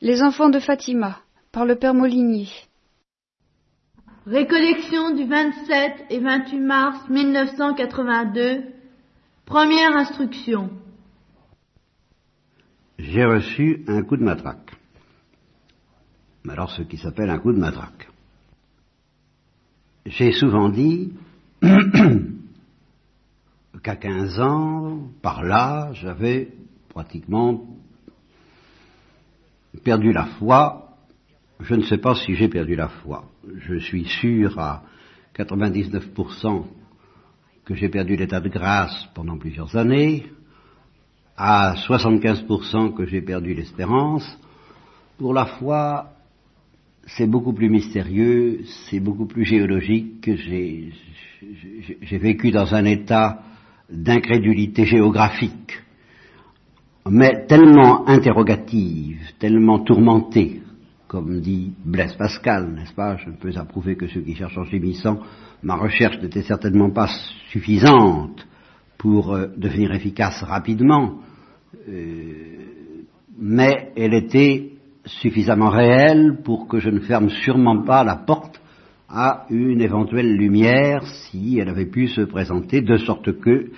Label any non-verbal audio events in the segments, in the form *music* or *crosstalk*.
Les enfants de Fatima, par le Père Molinier. Récollection du 27 et 28 mars 1982. Première instruction. J'ai reçu un coup de matraque. Alors ce qui s'appelle un coup de matraque. J'ai souvent dit *clears throat* qu'à 15 ans, par là, j'avais pratiquement perdu la foi. Je ne sais pas si j'ai perdu la foi. Je suis sûr à 99% que j'ai perdu l'état de grâce pendant plusieurs années, à 75% que j'ai perdu l'espérance. Pour la foi, c'est beaucoup plus mystérieux, c'est beaucoup plus géologique. que J'ai vécu dans un état d'incrédulité géographique, mais tellement interrogative, tellement tourmentée, comme dit Blaise Pascal, n'est-ce pas? Je ne peux approuver que ceux qui cherchent en gémissant, ma recherche n'était certainement pas suffisante pour euh, devenir efficace rapidement, euh, mais elle était suffisamment réelle pour que je ne ferme sûrement pas la porte à une éventuelle lumière si elle avait pu se présenter, de sorte que,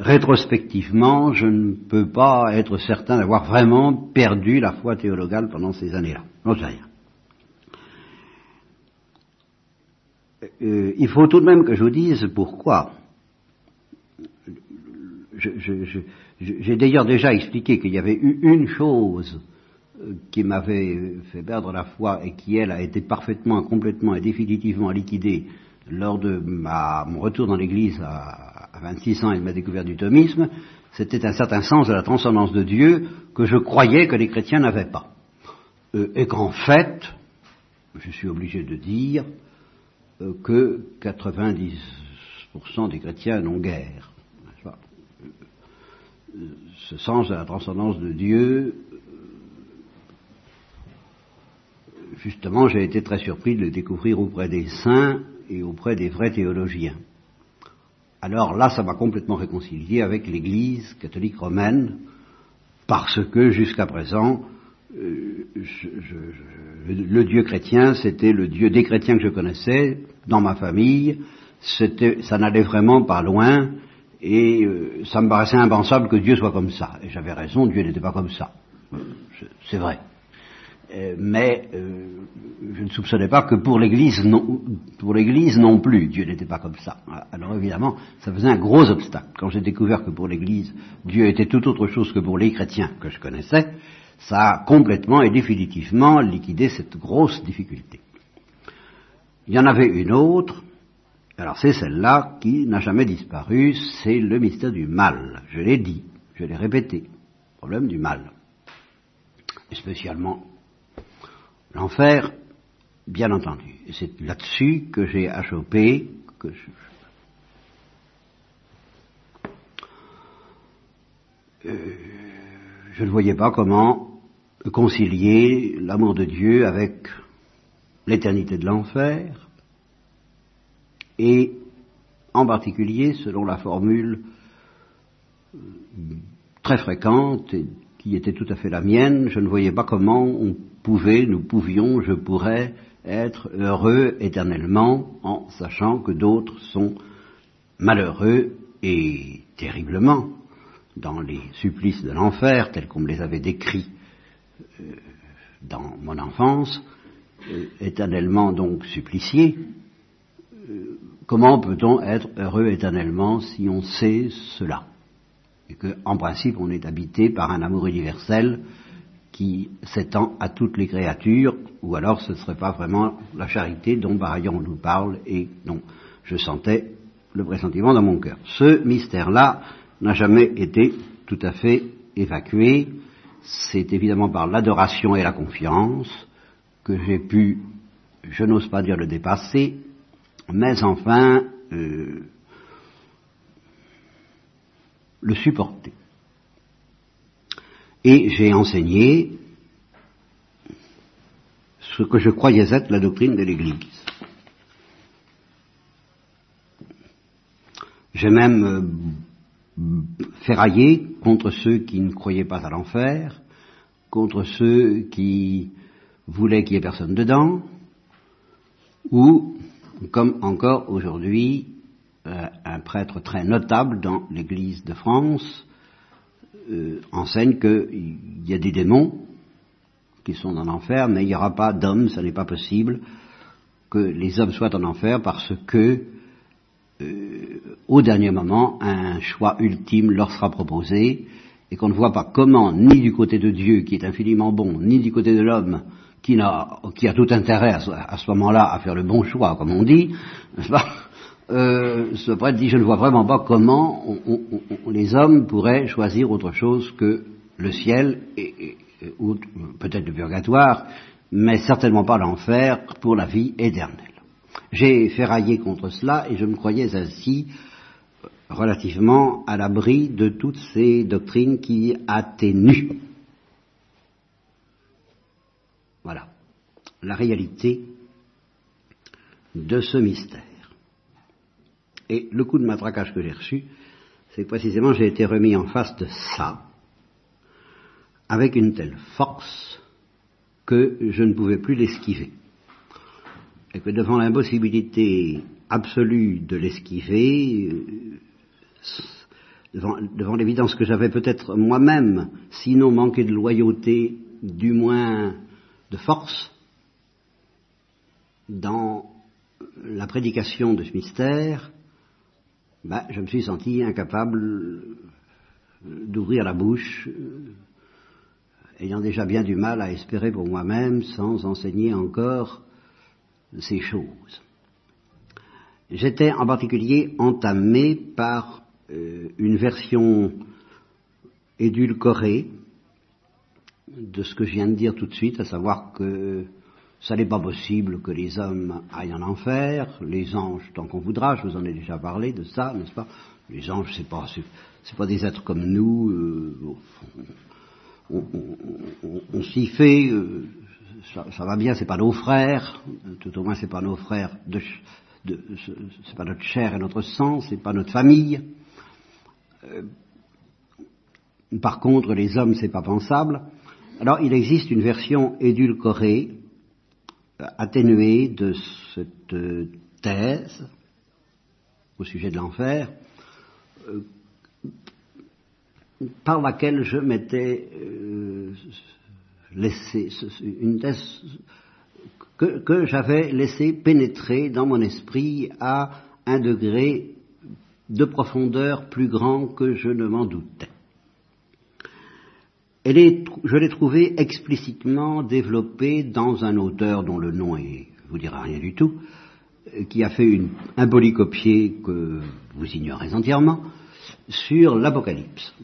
rétrospectivement, je ne peux pas être certain d'avoir vraiment perdu la foi théologale pendant ces années-là. Non, sais rien. Euh, il faut tout de même que je vous dise pourquoi. J'ai d'ailleurs déjà expliqué qu'il y avait eu une chose qui m'avait fait perdre la foi et qui, elle, a été parfaitement, complètement et définitivement liquidée lors de mon retour dans l'Église à, 26 ans de ma découverte du thomisme, c'était un certain sens de la transcendance de Dieu que je croyais que les chrétiens n'avaient pas. Euh, et qu'en fait, je suis obligé de dire euh, que 90% des chrétiens n'ont guère. Euh, ce sens de la transcendance de Dieu justement, j'ai été très surpris de le découvrir auprès des saints et auprès des vrais théologiens. Alors là, ça m'a complètement réconcilié avec l'Église catholique romaine, parce que jusqu'à présent, euh, le Dieu chrétien, c'était le Dieu des chrétiens que je connaissais, dans ma famille, ça n'allait vraiment pas loin, et euh, ça me paraissait impensable que Dieu soit comme ça. Et j'avais raison, Dieu n'était pas comme ça. C'est vrai. Euh, mais euh, je ne soupçonnais pas que pour l'Église non, pour l'Église non plus, Dieu n'était pas comme ça. Alors évidemment, ça faisait un gros obstacle. Quand j'ai découvert que pour l'Église, Dieu était tout autre chose que pour les chrétiens que je connaissais, ça a complètement et définitivement liquidé cette grosse difficulté. Il y en avait une autre, alors c'est celle-là qui n'a jamais disparu, c'est le mystère du mal. Je l'ai dit, je l'ai répété, problème du mal. Spécialement L'enfer, bien entendu. C'est là-dessus que j'ai achoppé, que je, euh, je ne voyais pas comment concilier l'amour de Dieu avec l'éternité de l'enfer, et en particulier, selon la formule euh, très fréquente et qui était tout à fait la mienne, je ne voyais pas comment on pouvait, nous pouvions, je pourrais être heureux éternellement en sachant que d'autres sont malheureux et terriblement dans les supplices de l'enfer tels qu'on me les avait décrits euh, dans mon enfance, euh, éternellement donc suppliciés. Euh, comment peut-on être heureux éternellement si on sait cela? Et qu'en principe on est habité par un amour universel qui s'étend à toutes les créatures, ou alors ce ne serait pas vraiment la charité dont par ailleurs on nous parle et dont je sentais le pressentiment dans mon cœur. Ce mystère-là n'a jamais été tout à fait évacué. C'est évidemment par l'adoration et la confiance que j'ai pu, je n'ose pas dire le dépasser, mais enfin euh, le supporter et j'ai enseigné ce que je croyais être la doctrine de l'Église. J'ai même euh, ferraillé contre ceux qui ne croyaient pas à l'enfer contre ceux qui voulaient qu'il n'y ait personne dedans, ou, comme encore aujourd'hui, euh, un prêtre très notable dans l'Église de France euh, enseigne qu'il y a des démons qui sont en enfer, mais il n'y aura pas d'hommes, ce n'est pas possible que les hommes soient en enfer parce que, euh, au dernier moment, un choix ultime leur sera proposé et qu'on ne voit pas comment, ni du côté de Dieu qui est infiniment bon, ni du côté de l'homme qui, a, tout intérêt à à ce moment-là à faire le bon choix, comme on dit, euh, ce prêtre dit, je ne vois vraiment pas comment on, les hommes pourraient choisir autre chose que le ciel, et, ou peut-être le purgatoire, mais certainement pas l'enfer pour la vie éternelle. J'ai ferraillé contre cela et je me croyais ainsi relativement à l'abri de toutes ces doctrines qui atténuent. Voilà la réalité de ce mystère. Et le coup de matraquage que j'ai reçu, c'est que précisément j'ai été remis en face de ça, avec une telle force que je ne pouvais plus l'esquiver. Et que devant l'impossibilité absolue de l'esquiver, devant, devant l'évidence que j'avais peut-être moi-même, sinon manqué de loyauté, du moins de force, dans la prédication de ce mystère, ben, je me suis senti incapable d'ouvrir la bouche, ayant déjà bien du mal à espérer pour moi-même sans enseigner encore ces choses. J'étais en particulier entamé par euh, une version édulcorée de ce que je viens de dire tout de suite, à savoir que ça n'est pas possible que les hommes aillent en enfer, les anges tant qu'on voudra, je vous en ai déjà parlé de ça, n'est-ce pas? Les anges, c'est pas, c'est pas des êtres comme nous, euh, on, s'y fait, euh, ça, va bien, c'est pas nos frères, tout au moins c'est pas nos frères, de, c'est pas notre chair et notre sang, c'est pas notre famille. Euh, par contre, les hommes, c'est pas pensable. Alors, il existe une version édulcorée atténuée de cette thèse au sujet de l'enfer, euh, par laquelle je m'étais euh, laissé, une thèse que, que j'avais laissé pénétrer dans mon esprit à un degré de profondeur plus grand que je ne m'en doutais. Elle est, je l'ai trouvée explicitement développée dans un auteur dont le nom est, vous dira rien du tout, qui a fait une, un polycopier que vous ignorez entièrement sur l'Apocalypse.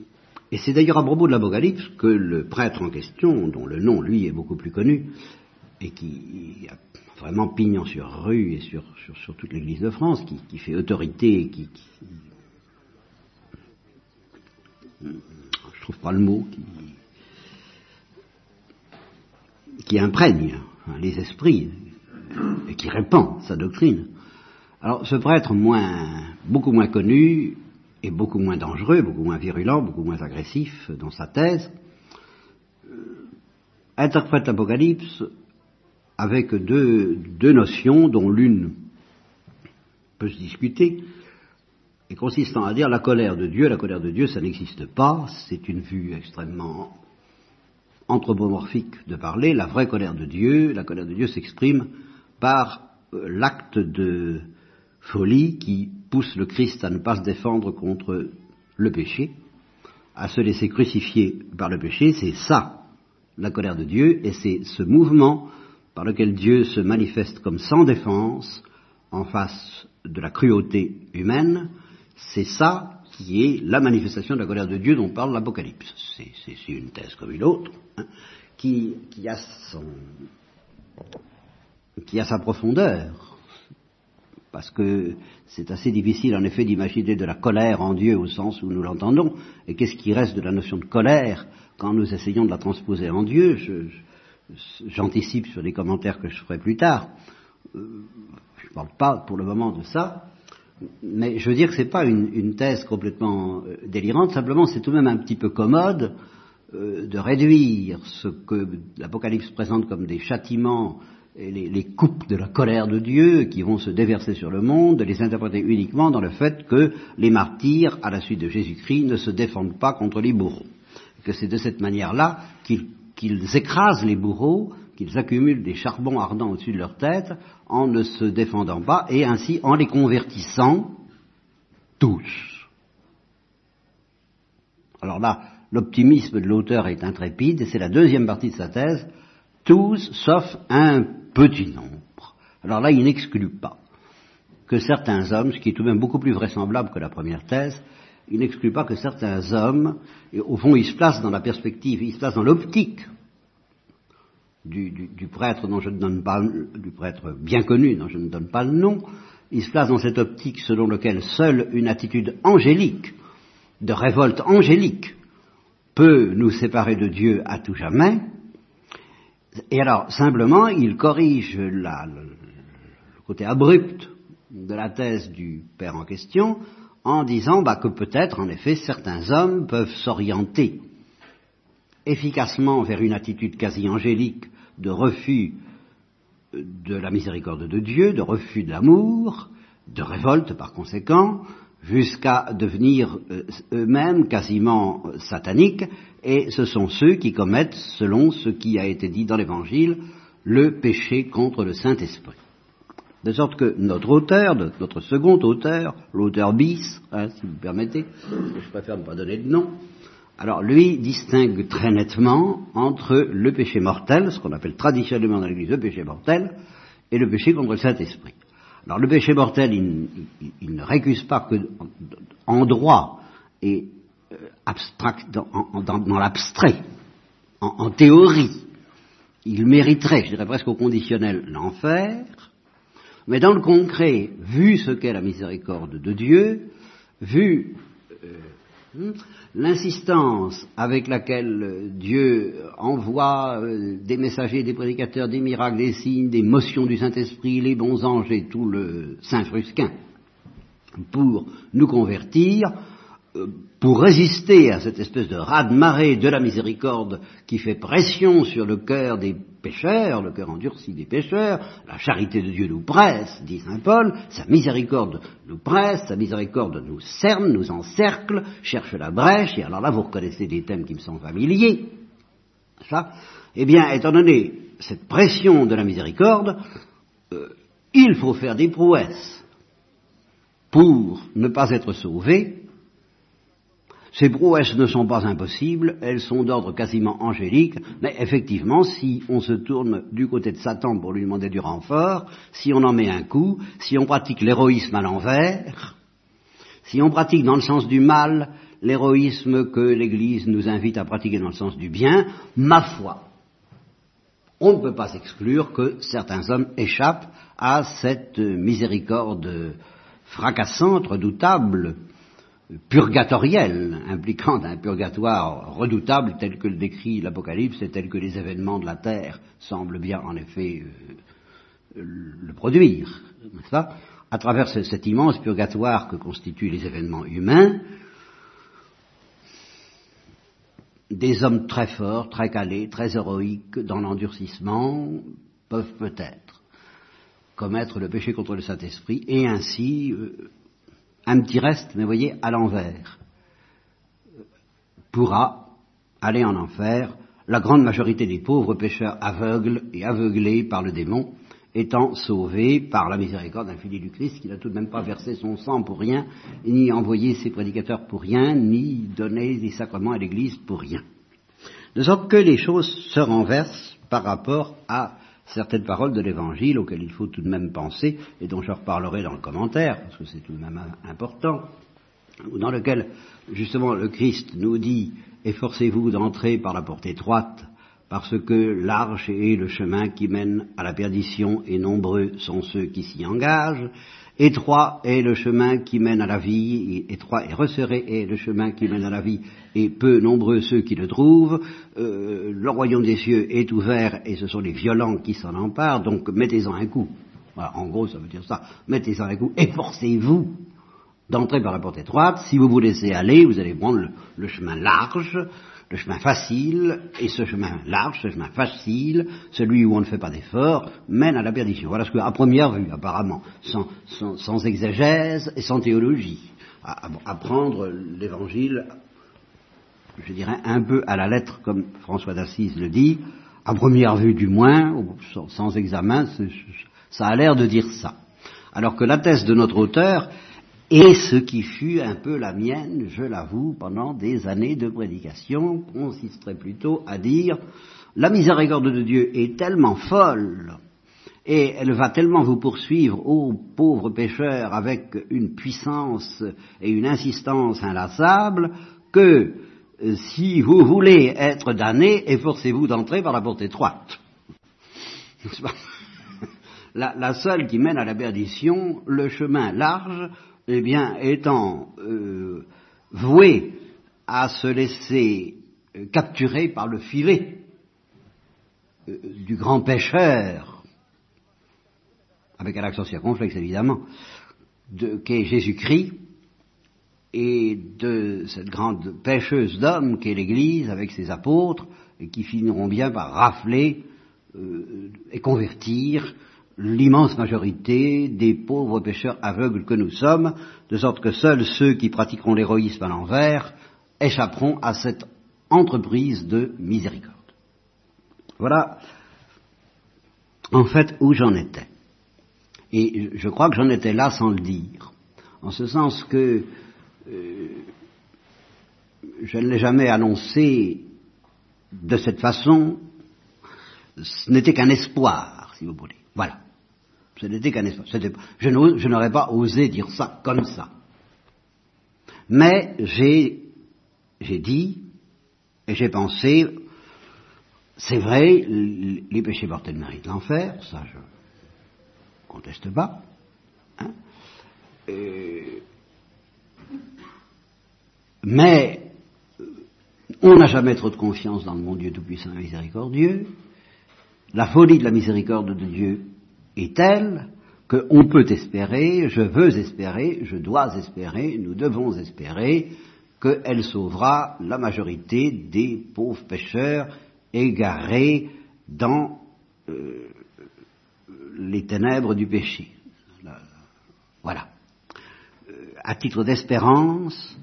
Et c'est d'ailleurs à propos de l'Apocalypse que le prêtre en question, dont le nom lui est beaucoup plus connu, et qui a vraiment pignon sur rue et sur, sur, toute l'Église de France, qui, qui fait autorité, qui, qui, je trouve pas le mot, qui, qui imprègne les esprits et qui répand sa doctrine. Alors ce prêtre moins, beaucoup moins connu et beaucoup moins dangereux, beaucoup moins virulent, beaucoup moins agressif dans sa thèse, interprète l'Apocalypse avec deux notions dont l'une peut se discuter, et consistant à dire la colère de Dieu, la colère de Dieu, ça n'existe pas, c'est une vue extrêmement anthropomorphique de parler, la vraie colère de Dieu, la colère de Dieu s'exprime par euh, l'acte de folie qui pousse le Christ à ne pas se défendre contre le péché, à se laisser crucifier par le péché, c'est ça la colère de Dieu, et c'est ce mouvement par lequel Dieu se manifeste comme sans défense en face de la cruauté humaine, c'est ça qui est la manifestation de la colère de Dieu dont parle l'Apocalypse. C'est une thèse comme une autre, hein, qui, a son, qui a sa profondeur, parce que c'est assez difficile en effet d'imaginer de la colère en Dieu au sens où nous l'entendons, et qu'est-ce qui reste de la notion de colère quand nous essayons de la transposer en Dieu? J'anticipe sur les commentaires que je ferai plus tard. Euh, je ne parle pas pour le moment de ça, mais je veux dire que ce n'est pas une, thèse complètement euh, délirante, simplement c'est tout de même un petit peu commode euh, de réduire ce que l'Apocalypse présente comme des châtiments et les, coupes de la colère de Dieu qui vont se déverser sur le monde, de les interpréter uniquement dans le fait que les martyrs, à la suite de Jésus-Christ, ne se défendent pas contre les bourreaux. Que c'est de cette manière-là qu'ils écrasent les bourreaux, qu'ils accumulent des charbons ardents au-dessus de leur tête en ne se défendant pas et ainsi en les convertissant tous. Alors là, l'optimisme de l'auteur est intrépide et c'est la deuxième partie de sa thèse, tous sauf un petit nombre. Alors là, il n'exclut pas que certains hommes, ce qui est tout de même beaucoup plus vraisemblable que la première thèse, il n'exclut pas que certains hommes, et au fond, ils se placent dans la perspective, ils se placent dans l'optique du, prêtre dont je ne donne pas, du prêtre bien connu dont je ne donne pas le nom, ils se placent dans cette optique selon laquelle seule une attitude angélique, de révolte angélique, peut nous séparer de Dieu à tout jamais. Et alors, simplement, il corrige le côté abrupt de la thèse du père en question en disant bah, que peut-être, en effet, certains hommes peuvent s'orienter efficacement vers une attitude quasi angélique de refus de la miséricorde de Dieu, de refus de l'amour, de révolte par conséquent, jusqu'à devenir eux-mêmes quasiment sataniques, et ce sont ceux qui commettent, selon ce qui a été dit dans l'Évangile, le péché contre le Saint-Esprit. De sorte que notre auteur, notre second auteur, l'auteur bis, hein, si vous me permettez, je préfère ne pas donner de nom, alors lui distingue très nettement entre le péché mortel, ce qu'on appelle traditionnellement dans l'Église le péché mortel, et le péché contre le Saint-Esprit. Alors le péché mortel, il, ne récuse pas que en droit et euh, abstract, dans, l'abstrait, en, en théorie, il mériterait, je dirais presque au conditionnel, l'enfer, mais dans le concret, vu ce qu'est la miséricorde de Dieu, vu euh, l'insistance avec laquelle Dieu envoie euh, des messagers, des prédicateurs, des miracles, des signes, des motions du Saint-Esprit, les bons anges et tout le Saint-Frusquin, pour nous convertir, euh, pour résister à cette espèce de raz-de-marée de la miséricorde qui fait pression sur le cœur des pécheurs, le cœur endurci des pécheurs, la charité de Dieu nous presse, dit Saint Paul, sa miséricorde nous presse, sa miséricorde nous cerne, nous encercle, cherche la brèche, et alors là vous reconnaissez des thèmes qui me sont familiers, eh bien, étant donné cette pression de la miséricorde, euh, il faut faire des prouesses pour ne pas être sauvé, ces prouesses ne sont pas impossibles, elles sont d'ordre quasiment angélique, mais effectivement, si on se tourne du côté de Satan pour lui demander du renfort, si on en met un coup, si on pratique l'héroïsme à l'envers, si on pratique dans le sens du mal l'héroïsme que l'Église nous invite à pratiquer dans le sens du bien, ma foi, on ne peut pas exclure que certains hommes échappent à cette miséricorde fracassante, redoutable, purgatoriel, impliquant un purgatoire redoutable tel que le décrit l'Apocalypse et tel que les événements de la terre semblent bien en effet euh, le produire, n'est-ce À travers ce, cet immense purgatoire que constituent les événements humains, des hommes très forts, très calés, très héroïques dans l'endurcissement peuvent peut-être commettre le péché contre le Saint-Esprit et ainsi euh, un petit reste, mais voyez, à l'envers, pourra aller en enfer, la grande majorité des pauvres pécheurs aveugles et aveuglés par le démon étant sauvés par la miséricorde infinie du Christ, qui n'a tout de même pas versé son sang pour rien, ni envoyé ses prédicateurs pour rien, ni donné des sacrements à l'Église pour rien. De sorte que les choses se renversent par rapport à certaines paroles de l'Évangile auxquelles il faut tout de même penser, et dont je reparlerai dans le commentaire, parce que c'est tout de même important, dans lequel justement le Christ nous dit efforcez-vous d'entrer par la porte étroite, parce que large est le chemin qui mène à la perdition et nombreux sont ceux qui s'y engagent, Étroit est le chemin qui mène à la vie, étroit et resserré est le chemin qui mène à la vie, et peu nombreux ceux qui le trouvent. Euh, le royaume des cieux est ouvert et ce sont les violents qui s'en emparent, donc mettez-en un coup. En gros, ça veut dire ça. Mettez-en un coup, efforcez-vous d'entrer par la porte étroite. Si vous vous laissez aller, vous allez prendre le chemin large, le chemin facile et ce chemin large, ce chemin facile, celui où on ne fait pas d'effort, mène à la perdition. Voilà ce que, à première vue, apparemment, sans, sans, sans exégèse et sans théologie, apprendre l'évangile, je dirais, un peu à la lettre, comme François d'Assise le dit, à première vue du moins, sans, sans examen, ça a l'air de dire ça. Alors que la thèse de notre auteur est ce qui fut un peu la mienne, je l'avoue, pendant des années de prédication, consisterait plutôt à dire la miséricorde de Dieu est tellement folle et elle va tellement vous poursuivre, ô pauvres pécheurs, avec une puissance et une insistance inlassables, que euh, si vous voulez être damné, efforcez-vous d'entrer par la porte étroite. *laughs* La, la, seule qui mène à la perdition, le chemin large, eh bien, étant euh, voué à se laisser euh, capturer par le filet euh, du grand pêcheur, avec un accent circonflexe évidemment, qu'est Jésus-Christ, et de cette grande pêcheuse d'hommes qu'est l'Église avec ses apôtres, et qui finiront bien par rafler euh, et convertir l'immense majorité des pauvres pécheurs aveugles que nous sommes, de sorte que seuls ceux qui pratiqueront l'héroïsme à l'envers échapperont à cette entreprise de miséricorde. Voilà en fait où j'en étais. Et je crois que j'en étais là sans le dire, en ce sens que euh, je ne l'ai jamais annoncé de cette façon, ce n'était qu'un espoir, si vous voulez. Voilà. Ce n'était qu'un espoir. Je n'aurais pas osé dire ça comme ça. Mais j'ai, dit, et j'ai pensé, c'est vrai, les péchés mortels méritent l'enfer, ça je conteste pas. Hein. mais on n'a jamais trop de confiance dans le bon Dieu Tout-Puissant et Miséricordieux. La folie de la miséricorde de Dieu est telle qu'on peut espérer, je veux espérer, je dois espérer, nous devons espérer qu'elle sauvera la majorité des pauvres pécheurs égarés dans euh, les ténèbres du péché. Voilà. Euh, à titre d'espérance,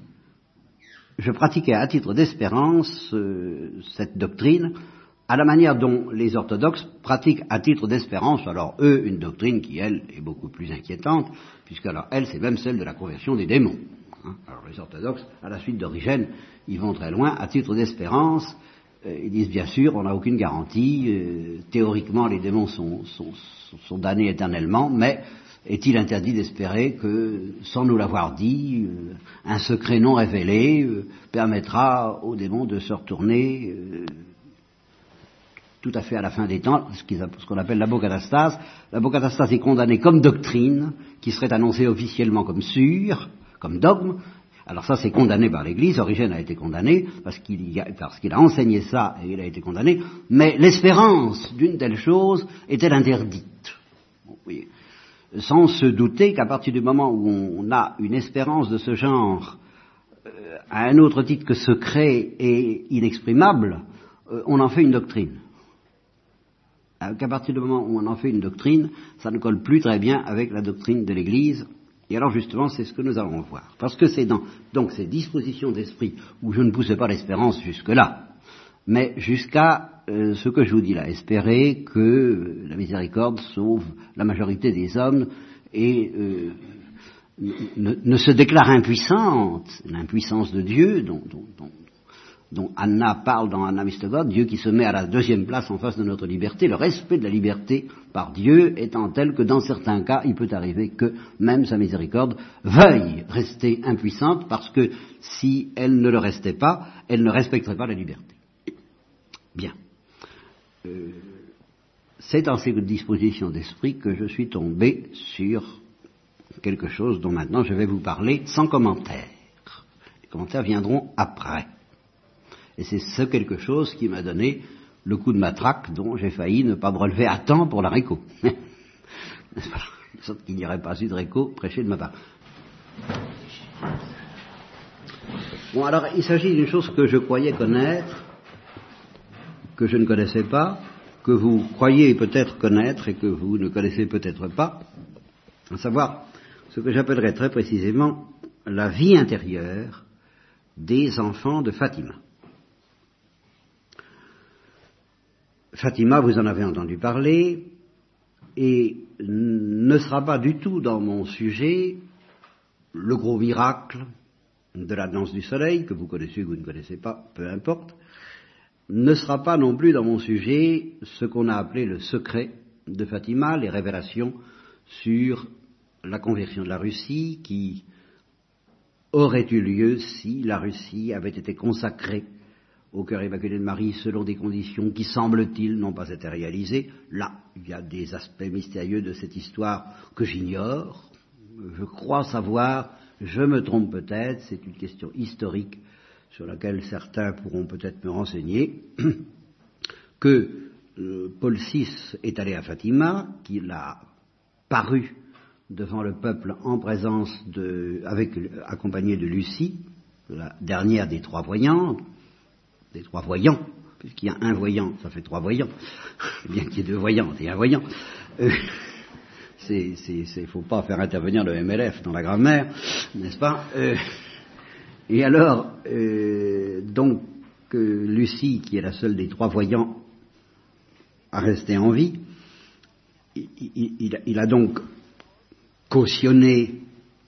je pratiquais à titre d'espérance euh, cette doctrine à la manière dont les orthodoxes pratiquent à titre d'espérance, alors eux, une doctrine qui, elle, est beaucoup plus inquiétante, puisque alors elle, c'est même celle de la conversion des démons. Hein. Alors les orthodoxes, à la suite d'Origène, ils vont très loin, à titre d'espérance, euh, ils disent bien sûr, on n'a aucune garantie, euh, théoriquement les démons sont, sont, sont, damnés éternellement, mais est-il interdit d'espérer que, sans nous l'avoir dit, euh, un secret non révélé permettra aux démons de se retourner tout à fait à la fin des temps, ce qu'on appelle l'abocatastase. L'abocatastase est condamnée comme doctrine, qui serait annoncée officiellement comme sûre, comme dogme. Alors ça, c'est condamné par l'Église. Origène a été condamné parce qu'il a, enseigné ça et il a été condamné. Mais l'espérance d'une telle chose est-elle interdite? Sans se douter qu'à partir du moment où on a une espérance de ce genre euh, à un autre titre que secret et inexprimable, euh, on en fait une doctrine. Qu'à partir du moment où on en fait une doctrine, ça ne colle plus très bien avec la doctrine de l'Église. Et alors justement, c'est ce que nous allons voir. Parce que c'est dans donc ces dispositions d'esprit où je ne poussais pas l'espérance jusque-là, mais jusqu'à euh, ce que je vous dis là, espérer que la miséricorde sauve la majorité des hommes et euh, ne, ne, se déclare impuissante, l'impuissance de Dieu dont, dont, dont dont Anna parle dans Anna Mystogode, Dieu qui se met à la deuxième place en face de notre liberté, le respect de la liberté par Dieu étant tel que dans certains cas, il peut arriver que même sa miséricorde veuille rester impuissante parce que si elle ne le restait pas, elle ne respecterait pas la liberté. Bien. Euh, c'est dans ces dispositions d'esprit que je suis tombé sur quelque chose dont maintenant je vais vous parler sans commentaire. Les commentaires viendront après. Et c'est ce quelque chose qui m'a donné le coup de matraque dont j'ai failli ne pas me relever à temps pour la réco. *laughs* Sorte qu'il n'y aurait pas eu de réco prêché de ma part. Bon, alors il s'agit d'une chose que je croyais connaître, que je ne connaissais pas, que vous croyez peut-être connaître et que vous ne connaissez peut-être pas, à savoir ce que j'appellerais très précisément la vie intérieure des enfants de Fatima. Fatima, vous en avez entendu parler, et ne sera pas du tout dans mon sujet le gros miracle de la danse du soleil, que vous connaissez ou que vous ne connaissez pas, peu importe, ne sera pas non plus dans mon sujet ce qu'on a appelé le secret de Fatima, les révélations sur la conversion de la Russie qui aurait eu lieu si la Russie avait été consacrée au cœur immaculé de Marie selon des conditions qui, semble-t-il, n'ont pas été réalisées. Là, il y a des aspects mystérieux de cette histoire que j'ignore. Je crois savoir, je me trompe peut-être, c'est une question historique sur laquelle certains pourront peut-être me renseigner, *clears throat* que euh, Paul VI est allé à Fatima, qu'il a paru devant le peuple en présence de, accompagné de Lucie, la dernière des trois voyants, des trois voyants, puisqu'il y a un voyant, ça fait trois voyants, *laughs* bien qu'il y ait deux voyants et un voyant. Euh, c'est, c'est, faut pas faire intervenir le MLF dans la grammaire, n'est-ce pas euh, Et alors, euh, donc, Lucie, qui est la seule des trois voyants à rester en vie, il a donc cautionné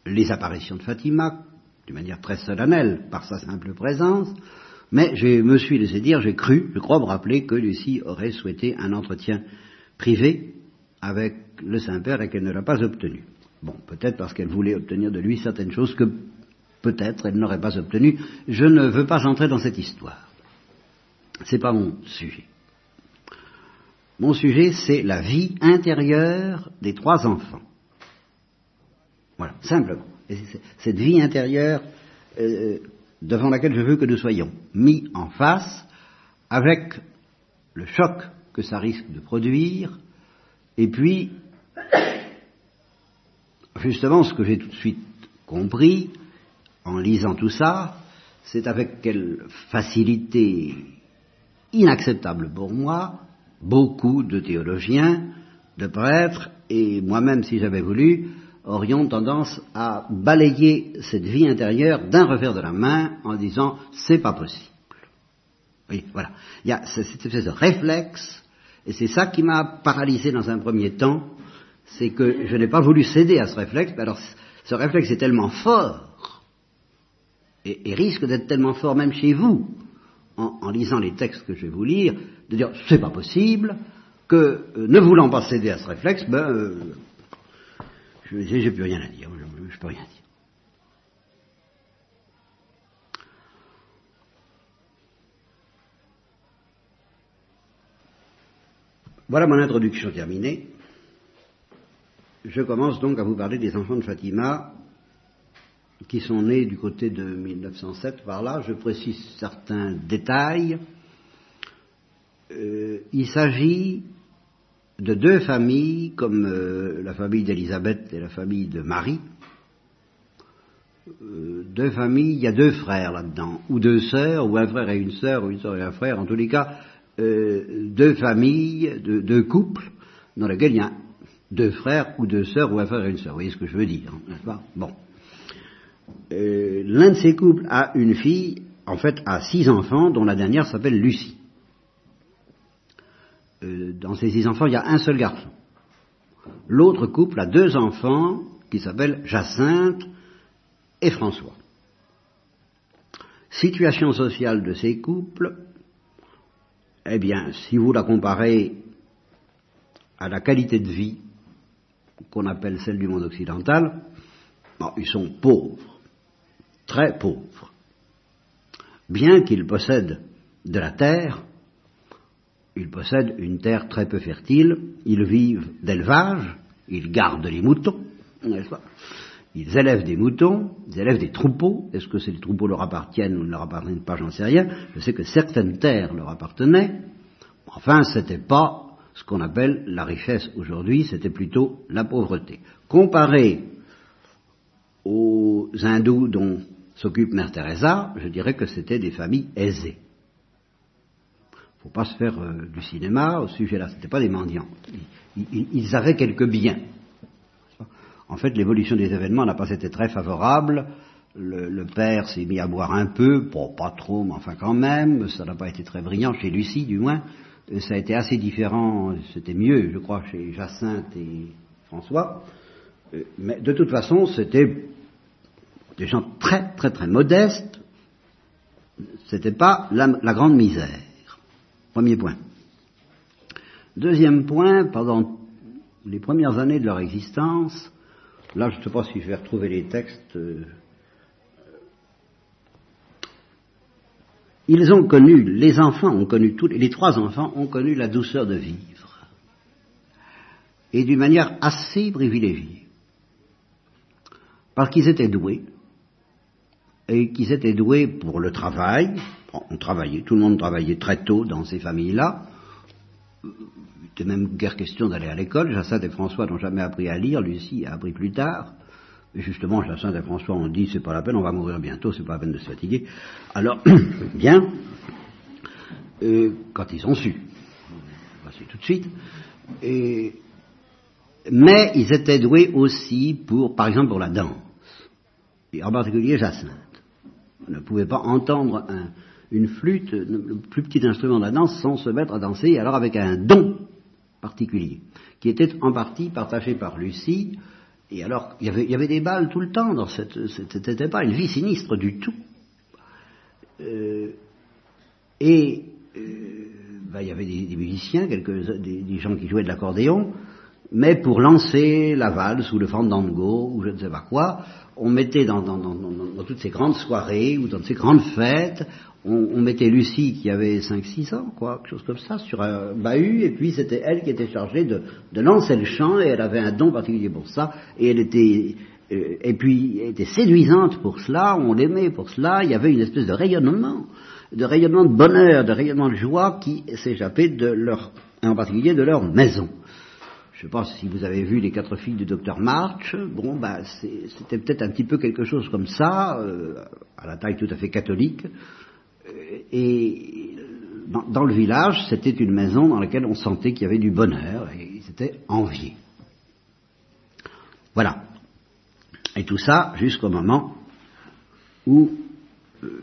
les apparitions de Fatima d'une manière très solennelle par sa simple présence, mais je me suis laissé dire, j'ai cru, je crois me rappeler que Lucie aurait souhaité un entretien privé avec le Saint-Père et qu'elle ne l'a pas obtenu. Bon, peut-être parce qu'elle voulait obtenir de lui certaines choses que peut-être elle n'aurait pas obtenues. Je ne veux pas entrer dans cette histoire. C'est pas mon sujet. Mon sujet, c'est la vie intérieure des trois enfants. Voilà, simplement. cette vie intérieure euh, devant laquelle je veux que nous soyons mis en face avec le choc que ça risque de produire, et puis, justement, ce que j'ai tout de suite compris en lisant tout ça, c'est avec quelle facilité inacceptable pour moi, beaucoup de théologiens, de prêtres, et moi-même, si j'avais voulu, aurions tendance à balayer cette vie intérieure d'un revers de la main en disant c'est pas possible. Oui, voilà. Il y a cette espèce de réflexe, et c'est ça qui m'a paralysé dans un premier temps, c'est que je n'ai pas voulu céder à ce réflexe, mais alors ce réflexe est tellement fort, et, risque d'être tellement fort même chez vous, en, lisant les textes que je vais vous lire, de dire c'est pas possible, que euh, ne voulant pas céder à ce réflexe, ben, euh, je j'ai plus rien à dire, je, ne peux rien dire. Voilà mon introduction terminée. Je commence donc à vous parler des enfants de Fatima qui sont nés du côté de 1907 par là. Je précise certains détails. Euh, il s'agit de deux familles, comme euh, la famille d'Élisabeth et la famille de Marie. Euh, deux familles, il y a deux frères là-dedans, ou deux sœurs, ou un frère et une sœur, ou une sœur et un frère, en tous les cas, euh, deux familles, deux, couples, dans lesquels il y a deux frères, ou deux sœurs, ou un frère et une sœur. Vous voyez ce que je veux dire, hein, n'est-ce pas? Bon. L'un de ces couples a une fille, en fait, a six enfants, dont la dernière s'appelle Lucie. Euh, dans ces six enfants, il y a un seul garçon. L'autre couple a deux enfants qui s'appellent Jacinthe et François. Situation sociale de ces couples, eh bien, si vous la comparez à la qualité de vie qu'on appelle celle du monde occidental, ils sont pauvres, très pauvres. Bien qu'ils possèdent de la terre, ils possèdent une terre très peu fertile, ils vivent d'élevage, ils gardent les moutons, Ils élèvent des moutons, ils élèvent des troupeaux. Est-ce que ces troupeaux leur appartiennent ou ne leur appartiennent pas? J'en sais rien. Je sais que certaines terres leur appartenaient. Enfin, c'était pas ce qu'on appelle la richesse aujourd'hui, c'était plutôt la pauvreté. Comparé aux hindous dont s'occupe Mère Teresa, je dirais que c'était des familles aisées. Pas se faire euh, du cinéma au sujet-là, ce n'étaient pas des mendiants. Ils, avaient quelques biens. En fait, l'évolution des événements n'a pas été très favorable. Le, père s'est mis à boire un peu, bon, pas trop, mais enfin quand même, ça n'a pas été très brillant chez Lucie, du moins. Ça a été assez différent, c'était mieux, je crois, chez Jacinthe et François. Euh, mais de toute façon, c'était des gens très, très, très modestes. C'était pas la grande misère. Premier point. Deuxième point, pendant les premières années de leur existence, là je ne sais pas si je vais retrouver les textes, euh, ils ont connu, les enfants ont connu, tous, les trois enfants ont connu la douceur de vivre, et d'une manière assez privilégiée, parce qu'ils étaient doués, et qu'ils étaient doués pour le travail, on travaillait, tout le monde travaillait très tôt dans ces familles-là, il n'était même guère question d'aller à l'école, Jacinthe et François n'ont jamais appris à lire, Lucie a appris plus tard, et justement, Jacinthe et François ont dit, c'est pas la peine, on va mourir bientôt, c'est pas la peine de se fatiguer. Alors, *coughs* bien, euh, quand ils ont su, voici tout de suite, mais ils étaient doués aussi pour, par exemple, pour la danse, et en particulier Jacinthe. On ne pouvait pas entendre un, une flûte, le plus petit instrument de la danse, sans se mettre à danser, alors avec un don particulier, qui était en partie partagé par Lucie, et alors, il y, avait, des balles tout le temps dans cette. C'était pas une vie sinistre du tout. Euh, et euh, ben, il y avait des, musiciens, quelques, des, gens qui jouaient de l'accordéon, mais pour lancer la valse ou le fandango ou je ne sais pas quoi, on mettait dans toutes ces grandes soirées ou dans ces grandes fêtes, on, mettait Lucie qui avait 5-6 ans, quoi, quelque chose comme ça, sur un bahut, et puis c'était elle qui était chargée de, lancer le chant, et elle avait un don particulier pour ça, et elle était, euh, et puis elle était séduisante pour cela, on l'aimait pour cela, il y avait une espèce de rayonnement, de rayonnement de bonheur, de rayonnement de joie qui s'échappait de leur, en particulier de leur maison. Je ne sais pas si vous avez vu les quatre filles du docteur March. Bon, bah, c'était peut-être un petit peu quelque chose comme ça, euh, à la taille tout à fait catholique. Et dans, le village, c'était une maison dans laquelle on sentait qu'il y avait du bonheur et ils étaient enviés. Voilà. Et tout ça jusqu'au moment où euh,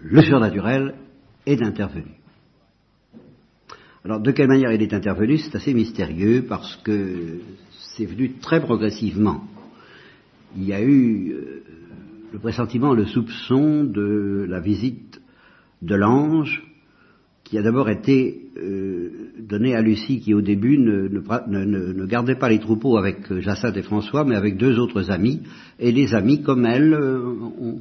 le surnaturel est intervenu. Alors de quelle manière il est intervenu, c'est assez mystérieux parce que c'est venu très progressivement. Il y a eu euh, le pressentiment, le soupçon de la visite de l'ange qui a d'abord été euh, donné à Lucie qui au début ne, ne, ne, ne, gardait pas les troupeaux avec Jacinthe et François mais avec deux autres amis et les amis comme elle euh, ont,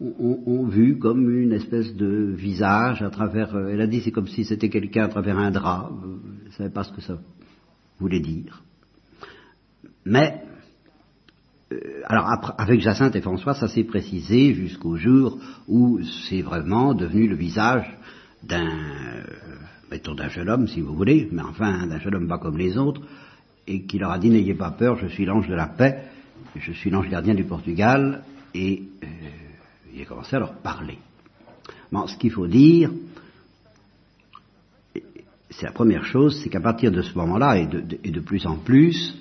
ont, ont, vu comme une espèce de visage à travers. Euh, elle a dit c'est comme si c'était quelqu'un à travers un drap. Elle ne savait pas ce que ça voulait dire. Mais euh, alors après, avec Jacinthe et François, ça s'est précisé jusqu'au jour où c'est vraiment devenu le visage d'un, euh, mettons d'un jeune homme si vous voulez, mais enfin d'un jeune homme pas comme les autres, et qui leur a dit n'ayez pas peur, je suis l'ange de la paix, je suis l'ange gardien du Portugal, et euh, il a commencé à leur parler. Ce qu'il faut dire, c'est la première chose, c'est qu'à partir de ce moment-là, et de, plus en plus,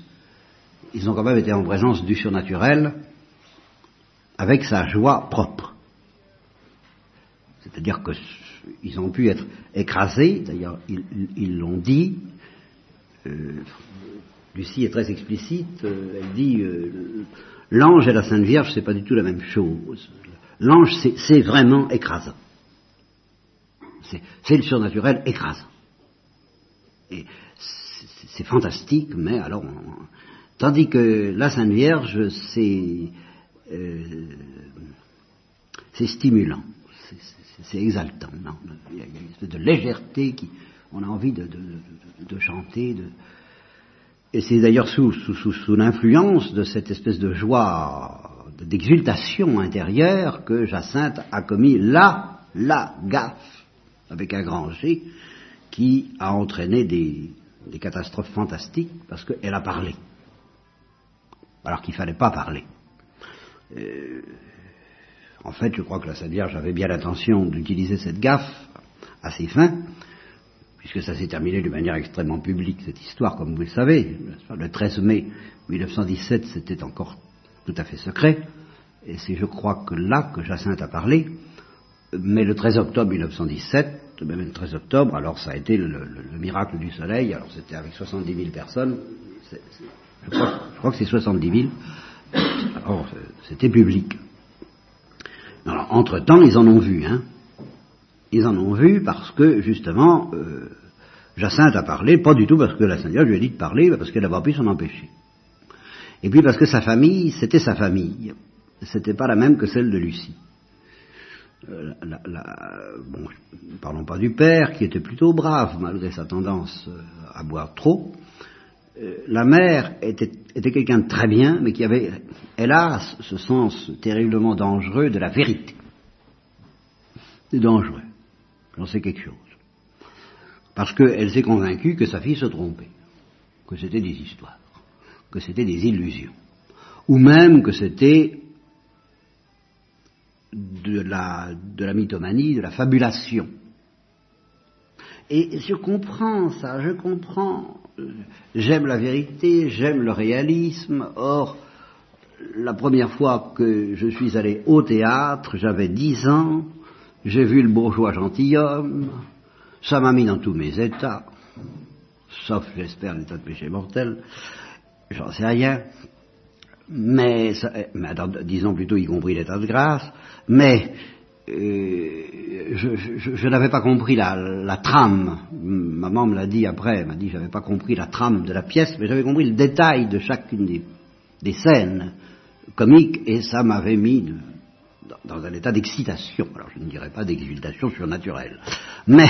ils ont quand même été en présence du surnaturel avec sa joie propre. C'est-à-dire qu'ils ont pu être écrasés, d'ailleurs ils l'ont dit, euh, Lucie est très explicite, euh, elle dit euh, l'ange et la Sainte Vierge, c'est pas du tout la même chose. L'ange, c'est vraiment écrasant. C'est le surnaturel écrasant. Et c'est fantastique, mais alors, tandis que la Sainte Vierge, c'est euh, stimulant, c'est exaltant. Il y a une espèce de légèreté qui, on a envie de, chanter. et c'est d'ailleurs sous, l'influence de cette espèce de joie d'exultation intérieure que Jacinthe a commis là, la gaffe, avec un grand G, qui a entraîné des catastrophes fantastiques parce qu'elle a parlé. Alors qu'il ne fallait pas parler. En fait, je crois que la Sainte Vierge avait bien l'intention d'utiliser cette gaffe à ses fins, puisque ça s'est terminé de manière extrêmement publique, cette histoire, comme vous le savez. Le 13 mai 1917, c'était encore tout à fait secret, et c'est, je crois, que là que Jacinthe a parlé, mais le 13 octobre 1917, même le 13 octobre, alors ça a été le, miracle du soleil, alors c'était avec 70 000 personnes, je, crois, que c'est 70 000, alors c'était public. Alors, entre-temps, ils en ont vu, hein. Ils en ont vu parce que, justement, euh, Jacinthe a parlé, pas du tout parce que la Sainte-Vierge lui a dit de parler, mais parce qu'elle n'avait pas pu s'en empêcher. Et puis parce que sa famille, c'était sa famille. C'était pas la même que celle de Lucie. Euh, bon, parlons pas du père, qui était plutôt brave, malgré sa tendance euh, à boire trop. Euh, la mère était, quelqu'un de très bien, mais qui avait, hélas, ce sens terriblement dangereux de la vérité. C'est dangereux. J'en sais quelque chose. Parce qu'elle s'est convaincue que sa fille se trompait, que c'était des histoires, que c'était des illusions, ou même que c'était de la mythomanie, de la fabulation. Et je comprends ça, je comprends. J'aime la vérité, j'aime le réalisme. Or, la première fois que je suis allé au théâtre, j'avais dix ans, j'ai vu le bourgeois gentilhomme, ça m'a mis dans tous mes états, sauf, j'espère, l'état de péché mortel, j'en sais rien. Mais, mais disons plutôt y compris l'état de grâce, mais je, n'avais pas compris la, la, trame. Maman me l'a dit après, elle m'a dit j'avais pas compris la trame de la pièce, mais j'avais compris le détail de chacune des, scènes comiques, et ça m'avait mis dans, un état d'excitation. Alors je ne dirais pas d'exultation surnaturelle, mais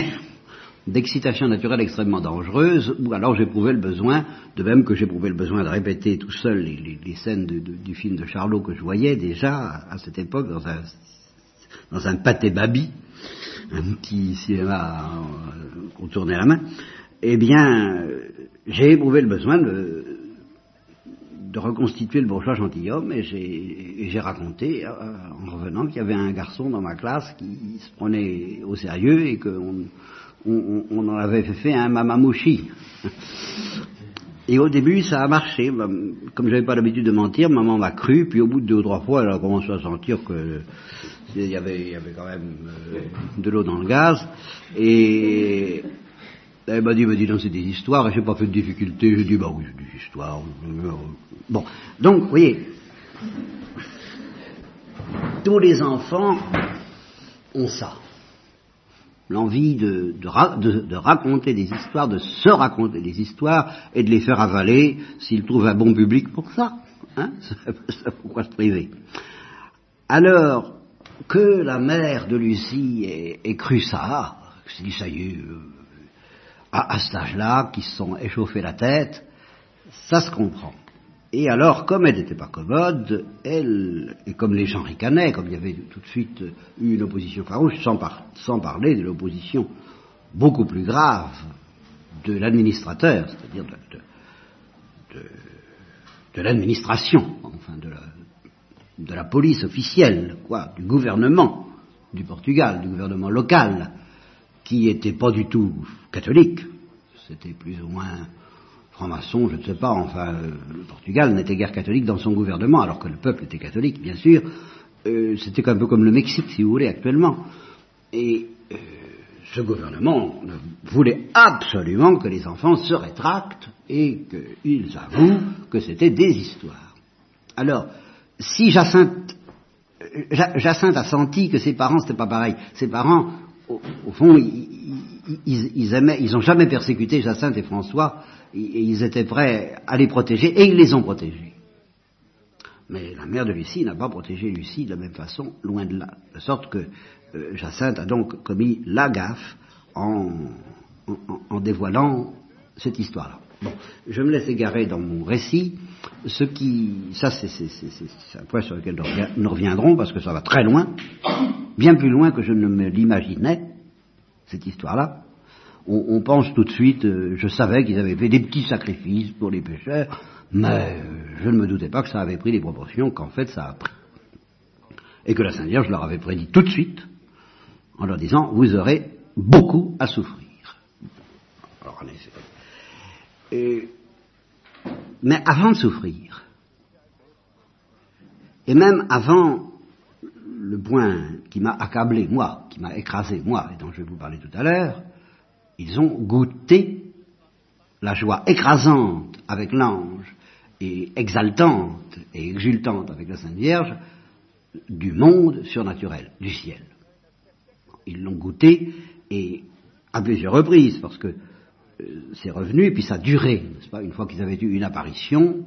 d'excitation naturelle extrêmement dangereuse, ou alors j'éprouvais le besoin, de même que j'éprouvais le besoin de répéter tout seul les, scènes du film de Charlot que je voyais déjà à, cette époque dans un, dans un pâté babi, un petit cinéma euh, qu'on tournait la main, eh bien, j'ai éprouvé le besoin de, reconstituer le bourgeois gentilhomme et j'ai raconté euh, en revenant qu'il y avait un garçon dans ma classe qui se prenait au sérieux et qu'on on, en avait fait un mamamouchi. Et au début, ça a marché. Comme j'avais pas l'habitude de mentir, maman m'a cru, puis au bout de deux ou trois fois, elle a commencé à sentir que il y avait, quand même euh, de l'eau dans le gaz. Et elle m'a dit, dit non, c'est des histoires, et j'ai pas fait de difficulté. J'ai dit, bah oui, c'est des histoires. Bon, donc, vous voyez, tous les enfants ont ça l'envie de, raconter des histoires, de se raconter des histoires et de les faire avaler s'ils trouvent un bon public pour ça. Hein *laughs* Pourquoi se priver Alors que la mère de Lucie ait, cru ça, dit ça y est, euh, à, à cet âge-là, qui se sont échauffés la tête, ça se comprend. Et alors, comme elle n'était pas commode, elle, et comme les gens ricanaient, comme il y avait tout de suite eu une opposition farouche, sans, parler de l'opposition beaucoup plus grave de l'administrateur, c'est-à-dire de, l'administration, enfin de la, de la police officielle, quoi, du gouvernement du Portugal, du gouvernement local, qui n'était pas du tout catholique, c'était plus ou moins franc-maçon, je ne sais pas, enfin, euh, le Portugal n'était guère catholique dans son gouvernement, alors que le peuple était catholique, bien sûr. Euh, c'était un peu comme le Mexique, si vous voulez, actuellement. Et euh, ce gouvernement voulait absolument que les enfants se rétractent et qu'ils avouent que c'était des histoires. Alors, si Jacinthe, Jacinthe a senti que ses parents, c'était pas pareil, ses parents, au, fond, ils, ils ont jamais persécuté Jacinthe et François ils étaient prêts à les protéger et ils les ont protégés. Mais la mère de Lucie n'a pas protégé Lucie de la même façon, loin de là. De sorte que euh, Jacinthe a donc commis la gaffe en, en, dévoilant cette histoire-là. Bon, je me laisse égarer dans mon récit. Ce qui, ça c'est un point sur lequel nous reviendrons parce que ça va très loin, bien plus loin que je ne me l'imaginais, cette histoire-là on, pense tout de suite, euh, je savais qu'ils avaient fait des petits sacrifices pour les pêcheurs, mais euh, je ne me doutais pas que ça avait pris les proportions qu'en fait ça a pris. et que la Sainte Vierge leur avait prédit tout de suite, en leur disant, vous aurez beaucoup à souffrir. Alors, et, mais avant de souffrir, et même avant le point qui m'a accablé, moi, qui m'a écrasé, moi, et dont je vais vous parler tout à l'heure, ils ont goûté la joie écrasante avec l'ange et exaltante et exultante avec la Sainte Vierge du monde surnaturel, du ciel. Ils l'ont goûté et à plusieurs reprises, parce que euh, c'est revenu et puis ça a duré, n'est-ce pas Une fois qu'ils avaient eu une apparition,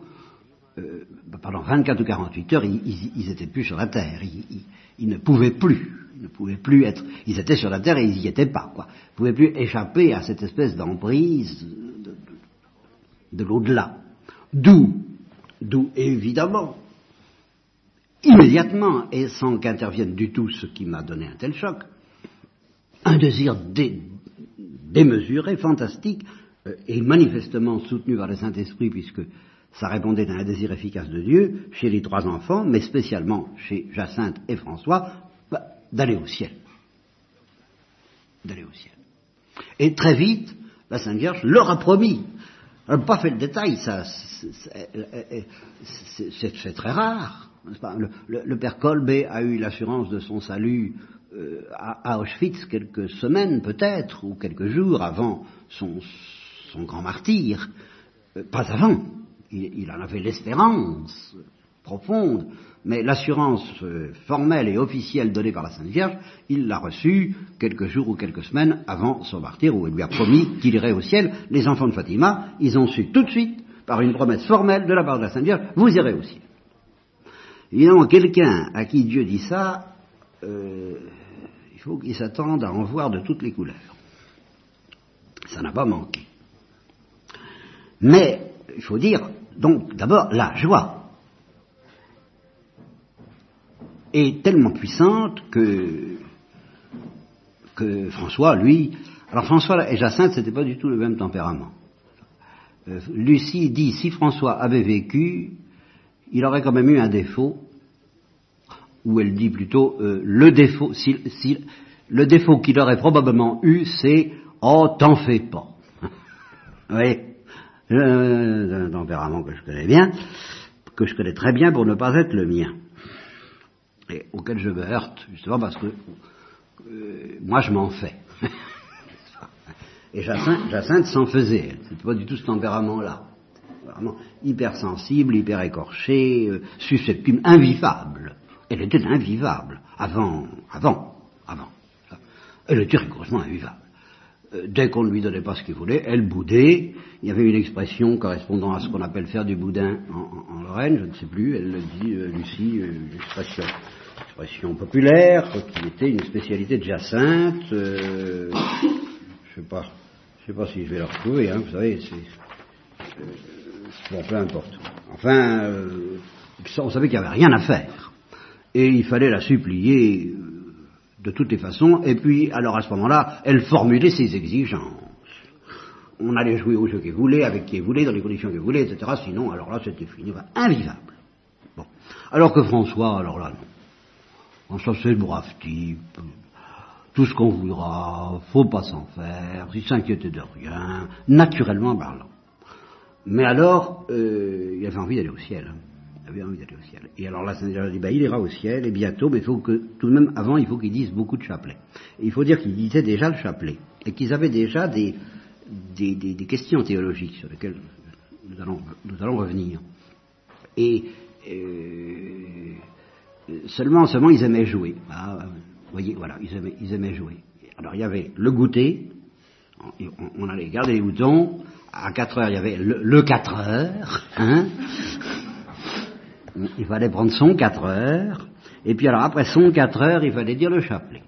euh, pendant 24 ou 48 heures, ils, ils, étaient plus sur la terre. Ils, ils, ne pouvaient plus, ils ne pouvaient plus être. Ils étaient sur la terre et ils n'y étaient pas. Ils ne pouvaient plus échapper à cette espèce d'emprise de, de, de l'au-delà. D'où, d'où évidemment, immédiatement et sans qu'intervienne du tout ce qui m'a donné un tel choc, un désir dé, démesuré, fantastique, euh, et manifestement soutenu par le Saint-Esprit, puisque ça répondait à un désir efficace de Dieu chez les trois enfants, mais spécialement chez Jacinthe et François, bah, d'aller au ciel. D'aller au ciel. Et très vite, la Sainte Vierge leur a promis. Elle n'a pas fait le détail, ça, c'est très rare. Le, père Kolbe a eu l'assurance de son salut euh, à, Auschwitz quelques semaines peut-être, ou quelques jours avant son, son grand martyr. Euh, pas avant il, en avait l'espérance profonde, mais l'assurance euh, formelle et officielle donnée par la Sainte Vierge, il l'a reçue quelques jours ou quelques semaines avant son martyr, où elle lui a promis qu'il irait au ciel. Les enfants de Fatima, ils ont su tout de suite, par une promesse formelle de la part de la Sainte Vierge, vous irez au ciel. Évidemment, quelqu'un à qui Dieu dit ça, euh, il faut qu'il s'attende à en voir de toutes les couleurs. Ça n'a pas manqué. Mais, il faut dire, donc d'abord, la joie est tellement puissante que, François, lui, alors François et Jacinthe, c'était pas du tout le même tempérament. Euh, Lucie dit, si François avait vécu, il aurait quand même eu un défaut, ou elle dit plutôt, euh, le défaut, si, le défaut qu'il aurait probablement eu, c'est, oh, t'en fais pas. Un tempérament que je connais bien, que je connais très bien pour ne pas être le mien, et auquel je me heurte, justement parce que euh, moi je m'en fais. *laughs* et Jacinthe, Jacinthe s'en faisait, c'était pas du tout ce tempérament-là. Vraiment hypersensible, hyper écorché, euh, susceptible, invivable. Elle était invivable, avant, avant, avant. Elle était rigoureusement invivable dès qu'on ne lui donnait pas ce qu'il voulait, elle boudait. Il y avait une expression correspondant à ce qu'on appelle faire du boudin en, Lorraine, je ne sais plus, elle le dit, euh, Lucie, euh, une expression, populaire, qui était une spécialité de Jacinthe. Euh, je sais pas, sais pas si je vais la retrouver, hein, vous savez, c'est, bon, peu importe. Enfin, on savait qu'il n'y avait rien à faire. Et il fallait la supplier de toutes les façons, et puis, alors à ce moment-là, elle formulait ses exigences. On allait jouer au jeu qu'elle voulait, avec qui elle voulait, dans les conditions qu'elle voulait, etc. Sinon, alors là, c'était fini, invivable. Bon. Alors que François, alors là, non. François, c'est le brave type. Tout ce qu'on voudra, faut pas s'en faire, il s'inquiétait de rien, naturellement parlant. Mais alors, euh, il avait envie d'aller au ciel. Avait envie d'aller au ciel. Et alors là, Saint bah, il ira au ciel, et bientôt, mais il faut que, tout de même, avant, il faut qu'ils disent beaucoup de chapelets. Et il faut dire qu'ils disaient déjà le chapelet, et qu'ils avaient déjà des, des, des, questions théologiques sur lesquelles nous allons, nous allons revenir. Et euh, seulement, seulement, ils aimaient jouer. Ah, vous voyez, voilà, ils aimaient, ils aimaient jouer. Alors il y avait le goûter, on, on allait garder les boutons, à 4 heures, il y avait le, le 4 heures, hein il fallait prendre son 4 heures, et puis alors après son 4 heures, il fallait dire le chapelet.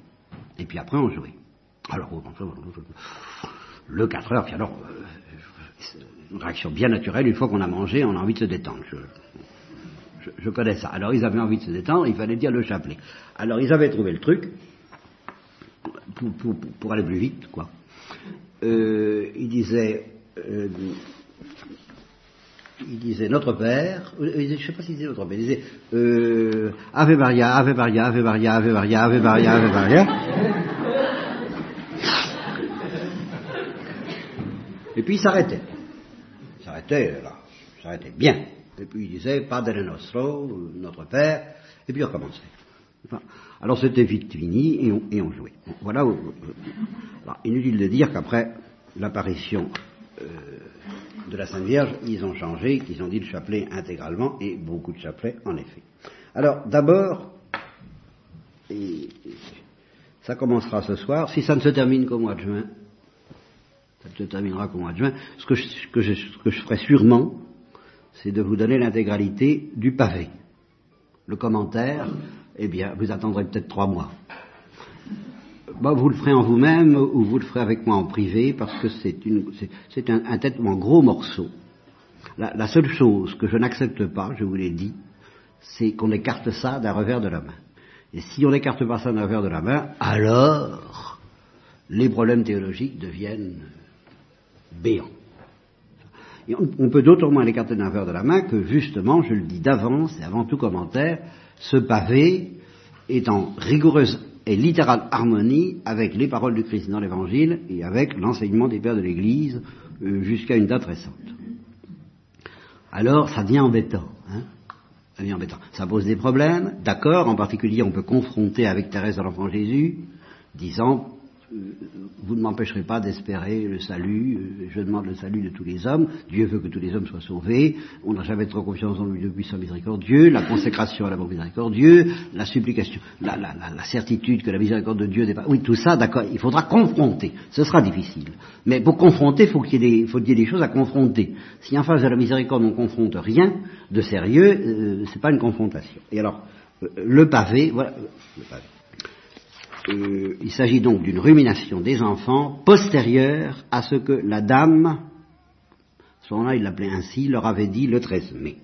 Et puis après on jouait. Alors, le 4 heures, puis alors, une réaction bien naturelle, une fois qu'on a mangé, on a envie de se détendre. Je, connais ça. Alors ils avaient envie de se détendre, il fallait dire le chapelet. Alors ils avaient trouvé le truc, pour aller plus vite, quoi. Euh, ils disaient, euh, il disait Notre Père, je ne sais pas s'il disait Notre Père, il disait euh, Ave Maria, Ave Maria, Ave Maria, Ave Maria, Ave Maria, Ave Maria. Et puis il s'arrêtait. Il s'arrêtait là, il s'arrêtait bien. Et puis il disait Padre Nostro, Notre Père, et puis il recommençait. Alors c'était vite fini et on, jouait. Voilà. Où, alors, inutile de dire qu'après l'apparition euh, de la Sainte Vierge, ils ont changé, qu'ils ont dit le chapelet intégralement, et beaucoup de chapelets en effet. Alors d'abord, ça commencera ce soir, si ça ne se termine qu'au mois de juin, ça ne se terminera qu'au mois de juin, ce que je ferai sûrement, c'est de vous donner l'intégralité du pavé. Le commentaire, eh bien, vous attendrez peut-être trois mois. Bah, vous le ferez en vous-même ou vous le ferez avec moi en privé parce que c'est un, un tellement gros morceau. La, la, seule chose que je n'accepte pas, je vous l'ai dit, c'est qu'on écarte ça d'un revers de la main. Et si on n'écarte pas ça d'un revers de la main, alors les problèmes théologiques deviennent béants. Et on, on peut d'autant moins l'écarter d'un revers de la main que justement, je le dis d'avance et avant tout commentaire, ce pavé est en rigoureuse et littérale harmonie avec les paroles du Christ dans l'Évangile et avec l'enseignement des pères de l'Église euh, jusqu'à une date récente. Alors, ça devient embêtant. Hein ça. Ça pose des problèmes, d'accord, en particulier on peut confronter avec Thérèse de l'Enfant Jésus, disant vous ne m'empêcherez pas d'espérer le salut, je demande le salut de tous les hommes, Dieu veut que tous les hommes soient sauvés, on n'a jamais trop confiance en lui depuis son miséricordieux, la consécration à l'amour miséricordieux, la supplication, la, la, la, la, certitude que la miséricorde de Dieu n'est pas... Oui, tout ça, d'accord, il faudra confronter, ce sera difficile. Mais pour confronter, il faut qu'il y, faut qu'il y ait des choses à confronter. Si en face de la miséricorde on ne confronte rien de sérieux, euh, c'est pas une confrontation. Et alors, euh, le pavé, voilà, le pavé euh, il s'agit donc d'une rumination des enfants postérieure à ce que la dame, ce moment-là il l'appelait ainsi, leur avait dit le 13 mai.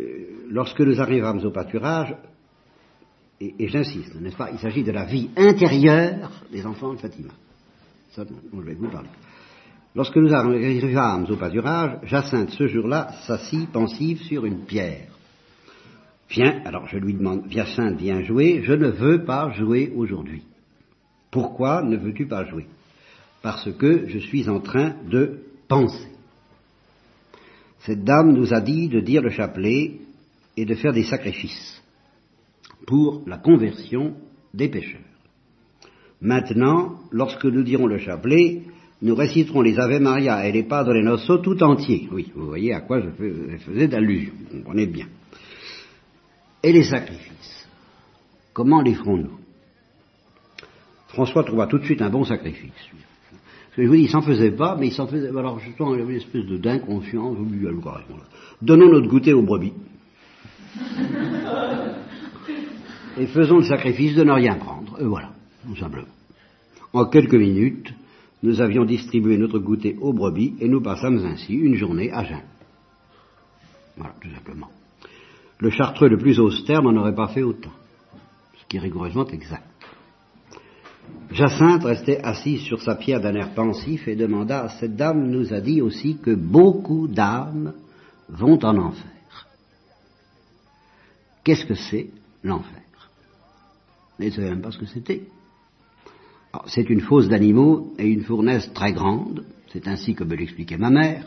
Euh, lorsque nous arrivâmes au pâturage, et, j'insiste, n'est-ce pas, il s'agit de la vie intérieure des enfants de Fatima. Ça, je vais vous parler. Lorsque nous arrivâmes au pâturage, Jacinthe, ce jour-là, s'assit pensive sur une pierre. Viens, alors je lui demande, Hyacinthe, viens jouer, je ne veux pas jouer aujourd'hui. Pourquoi ne veux-tu pas jouer? Parce que je suis en train de penser. Cette dame nous a dit de dire le chapelet et de faire des sacrifices pour la conversion des pécheurs. Maintenant, lorsque nous dirons le chapelet, nous réciterons les Ave Maria et les Padre Nosso tout entiers. Oui, vous voyez à quoi je faisais d'allusion, vous comprenez bien. Et les sacrifices, comment les ferons-nous? François trouva tout de suite un bon sacrifice. Parce que je vous dis, il s'en faisait pas, mais il s'en faisait. Alors, je sens une espèce de d'inconscience. Donnons notre goûter aux brebis. *laughs* Et faisons le sacrifice de ne rien prendre. Et voilà, tout simplement. En quelques minutes, nous avions distribué notre goûter aux brebis et nous passâmes ainsi une journée à jeun. Voilà, tout simplement. Le chartreux le plus austère n'en aurait pas fait autant, ce qui est rigoureusement exact. Jacinthe restait assise sur sa pierre d'un air pensif et demanda Cette dame nous a dit aussi que beaucoup d'âmes vont en enfer. Qu'est-ce que c'est l'enfer? Je ne savais même pas ce que c'était. C'est une fosse d'animaux et une fournaise très grande, c'est ainsi que me l'expliquait ma mère,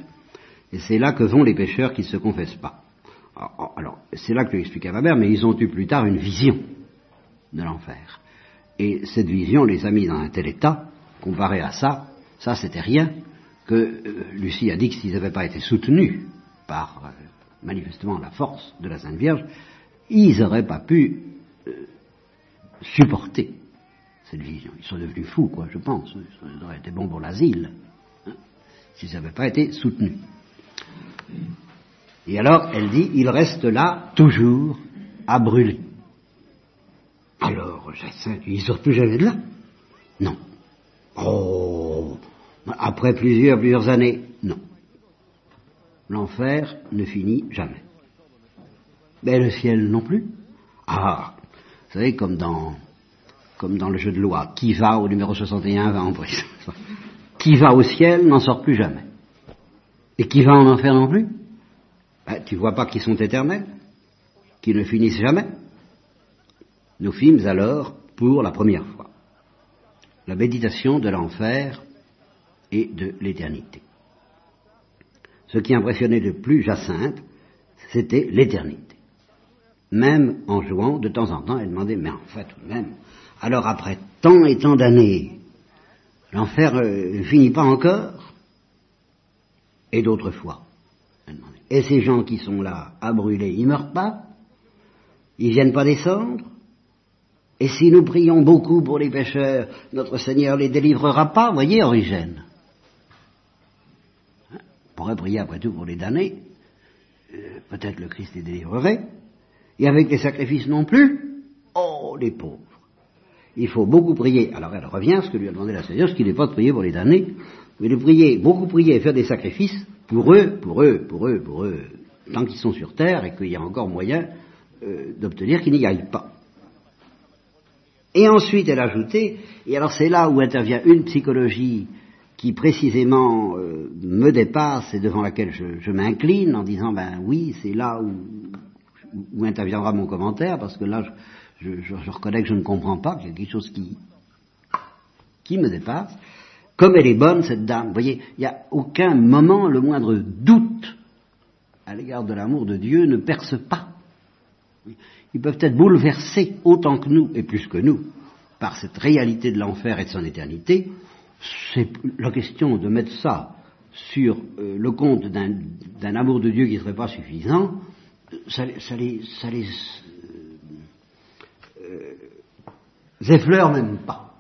et c'est là que vont les pêcheurs qui ne se confessent pas. Alors, c'est là que à ma mère, mais ils ont eu plus tard une vision de l'enfer. Et cette vision les a mis dans un tel état, comparé à ça, ça c'était rien, que euh, Lucie a dit que s'ils n'avaient pas été soutenus par euh, manifestement la force de la Sainte Vierge, ils n'auraient pas pu euh, supporter cette vision. Ils sont devenus fous, quoi, je pense. Ils auraient été bons pour l'asile, hein, s'ils n'avaient pas été soutenus. Et alors, elle dit, il reste là, toujours, à brûler. Alors, Jacinthe, il sort plus jamais de là? Non. Oh, après plusieurs, plusieurs années, non. L'enfer ne finit jamais. Mais le ciel non plus? Ah, vous savez, comme dans, comme dans le jeu de loi, qui va au numéro 61 va en prison. *laughs* Qui va au ciel n'en sort plus jamais. et qui va en enfer non plus? Ben, tu vois pas qu'ils sont éternels, qu'ils ne finissent jamais. Nous fîmes alors, pour la première fois, la méditation de l'enfer et de l'éternité. Ce qui impressionnait le plus Jacinthe, c'était l'éternité. Même en jouant, de temps en temps, elle demandait, mais en fait, tout de même, alors après tant et tant d'années, l'enfer ne euh, finit pas encore? Et d'autres fois, et ces gens qui sont là à brûler, ils meurent pas? Ils viennent pas descendre? Et si nous prions beaucoup pour les pécheurs, notre Seigneur les délivrera pas? Voyez, Origène. Hein? On pourrait prier après tout pour les damnés. Euh, peut-être le Christ les délivrerait. Et avec les sacrifices non plus. Oh, les pauvres. Il faut beaucoup prier. Alors elle revient à ce que lui a demandé la Seigneur, ce qu'il n'est pas de prier pour les damnés, mais de prier, beaucoup prier et faire des sacrifices pour eux, pour eux, pour eux, pour eux, tant qu'ils sont sur terre et qu'il y a encore moyen euh, d'obtenir qu'ils n'y aillent pas. Et ensuite, elle a ajouté, et alors c'est là où intervient une psychologie qui précisément euh, me dépasse et devant laquelle je, m'incline en disant, ben oui, c'est là où, où, interviendra mon commentaire, parce que là, je, je, reconnais que je ne comprends pas, qu'il y a quelque chose qui, qui me dépasse. Comme elle est bonne, cette dame. Vous voyez, il n'y a aucun moment, le moindre doute à l'égard de l'amour de Dieu ne perce pas. Ils peuvent être bouleversés autant que nous, et plus que nous, par cette réalité de l'enfer et de son éternité. C'est la question de mettre ça sur euh, le compte d'un amour de Dieu qui ne serait pas suffisant, ça, les, ça les euh, effleure même pas.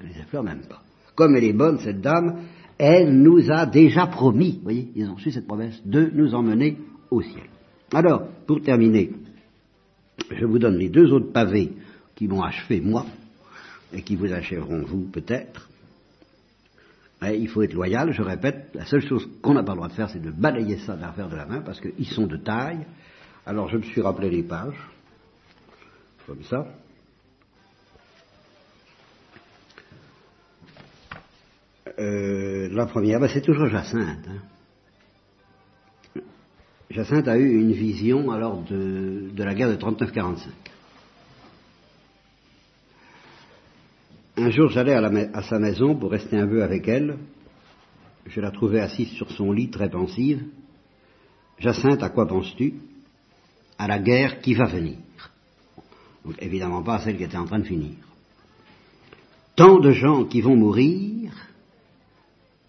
Les effleure même pas comme elle est bonne, cette dame, elle nous a déjà promis, vous voyez, ils ont su cette promesse, de nous emmener au ciel. Alors, pour terminer, je vous donne les deux autres pavés qui m'ont achevé moi, et qui vous achèveront vous peut-être. il faut être loyal, je répète, la seule chose qu'on n'a pas le droit de faire, c'est de balayer ça d'un revers de la main, parce qu'ils sont de taille. Alors je me suis rappelé les pages, comme ça. Euh, la première, ben, c'est toujours Jacinthe. Hein. Jacinthe a eu une vision alors de, la guerre de 39-45. Un jour, j'allais à, sa maison pour rester un peu avec elle. Je la trouvais assise sur son lit, très pensive. Jacinthe, à quoi penses-tu? À la guerre qui va venir. Évidemment pas à celle qui était en train de finir. Tant de gens qui vont mourir,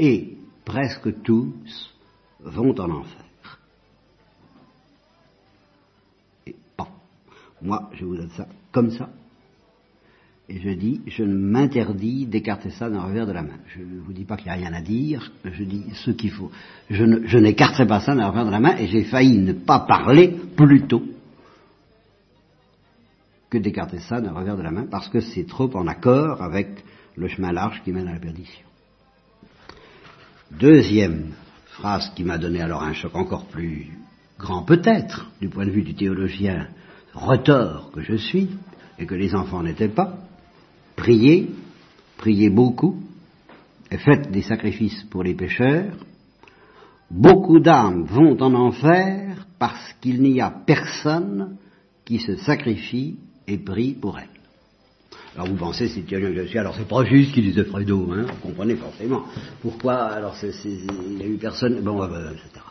et presque tous vont en enfer. Et bon, moi je vous donne ça comme ça, et je dis, je ne m'interdis d'écarter ça d'un revers de la main. Je ne vous dis pas qu'il n'y a rien à dire, je dis ce qu'il faut. Je, n'écarterai pas ça d'un revers de la main, et j'ai failli ne pas parler plus tôt que d'écarter ça d'un revers de la main, parce que c'est trop en accord avec le chemin large qui mène à la perdition. Deuxième phrase qui m'a donné alors un choc encore plus grand peut-être, du point de vue du théologien retors que je suis, et que les enfants n'étaient pas, priez, priez beaucoup, et faites des sacrifices pour les pécheurs, beaucoup d'âmes vont en enfer parce qu'il n'y a personne qui se sacrifie et prie pour elles. Alors vous pensez, c'est que je suis, alors c'est pas juste qu'il disait Fredo, hein, vous comprenez forcément. Pourquoi Alors il n'y a eu personne, bon, etc.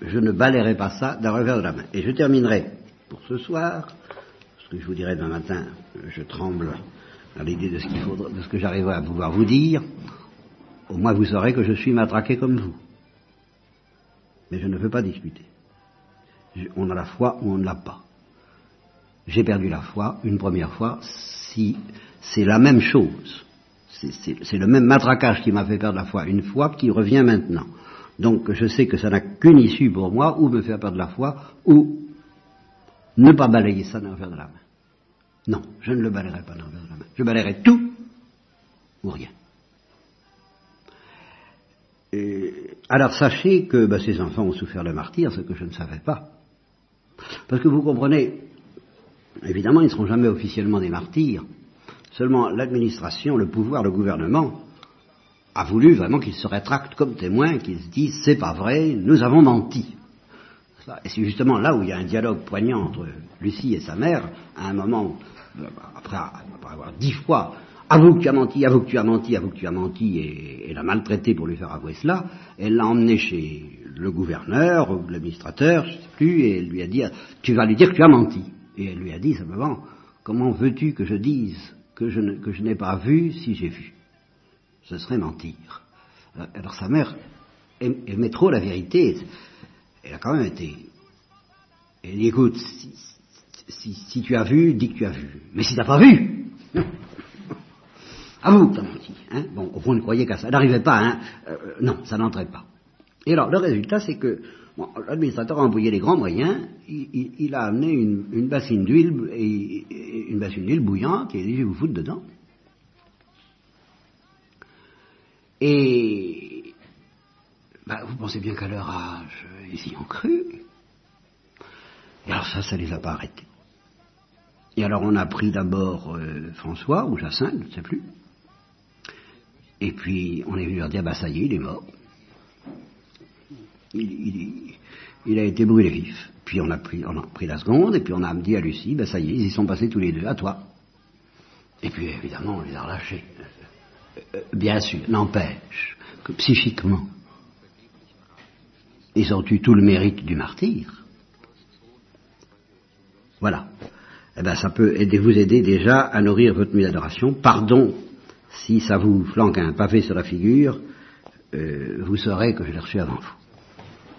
je, ne balayerai pas ça d'un revers de la main. Et je terminerai pour ce soir, ce que je vous dirai demain matin, je tremble à l'idée de ce qu'il faudra, de ce que j'arriverai à pouvoir vous dire. Au moins vous saurez que je suis matraqué comme vous. Mais je ne veux pas discuter. On a la foi ou on ne l'a pas. J'ai perdu la foi une première fois, si c'est la même chose. C'est le même matraquage qui m'a fait perdre la foi une fois qui revient maintenant. Donc je sais que ça n'a qu'une issue pour moi, ou me faire perdre la foi, ou ne pas balayer ça dans le de la main. Non, je ne le balayerai pas dans le de la main. Je balayerai tout ou rien. alors sachez que ben, ces enfants ont souffert le martyr, ce que je ne savais pas. Parce que vous comprenez, Évidemment, ils ne seront jamais officiellement des martyrs. Seulement l'administration, le pouvoir, le gouvernement a voulu vraiment qu'il se rétracte comme témoin, qu'il se dise c'est pas vrai, nous avons menti. Et c'est justement là où il y a un dialogue poignant entre Lucie et sa mère, à un moment, après, avoir dix fois avoue que tu as menti, avoue que tu as menti, avoue que tu as menti, et, et l'a maltraité pour lui faire avouer cela, elle l'a emmené chez le gouverneur, ou l'administrateur, je ne sais plus, et elle lui a dit, tu vas lui dire que tu as menti. Et elle lui a dit simplement, comment veux-tu que je dise que je, n'ai pas vu si j'ai vu? Ce serait mentir. Alors sa mère aimait trop la vérité, elle a quand même été. Elle dit, écoute, si, tu as vu, dis que tu as vu. Mais si tu n'as pas vu, avoue que tu as menti. Hein bon, au fond, ne croyait qu'à ça. Elle n'arrivait pas, hein euh, non, ça n'entrait pas. Et alors, le résultat, c'est que l'administrateur a envoyé les grands moyens, il, a amené une, bassine d'huile, une bassine d'huile bouillante, et il a dit, vous foutre dedans. Et bah, vous pensez bien qu'à leur âge, ils y ont cru. Et alors ça, ça les a pas arrêtés. Et alors on a pris d'abord euh, François ou Jacinthe, je ne sais plus. Et puis on est venu leur dire, bah ça y est, il est mort il, a été brûlé vif. Puis on a, pris, on a pris la seconde, et puis on a dit à Lucie, ben ça y est, ils y sont passés tous les deux, à toi. Et puis évidemment, on les a relâchés. Euh, bien sûr, n'empêche que psychiquement, ils ont eu tout le mérite du martyr. Voilà. Eh bien, ça peut aider, vous aider déjà à nourrir votre nuit d'adoration. Pardon si ça vous flanque un pavé sur la figure, euh, vous saurez que je l'ai reçu avant vous.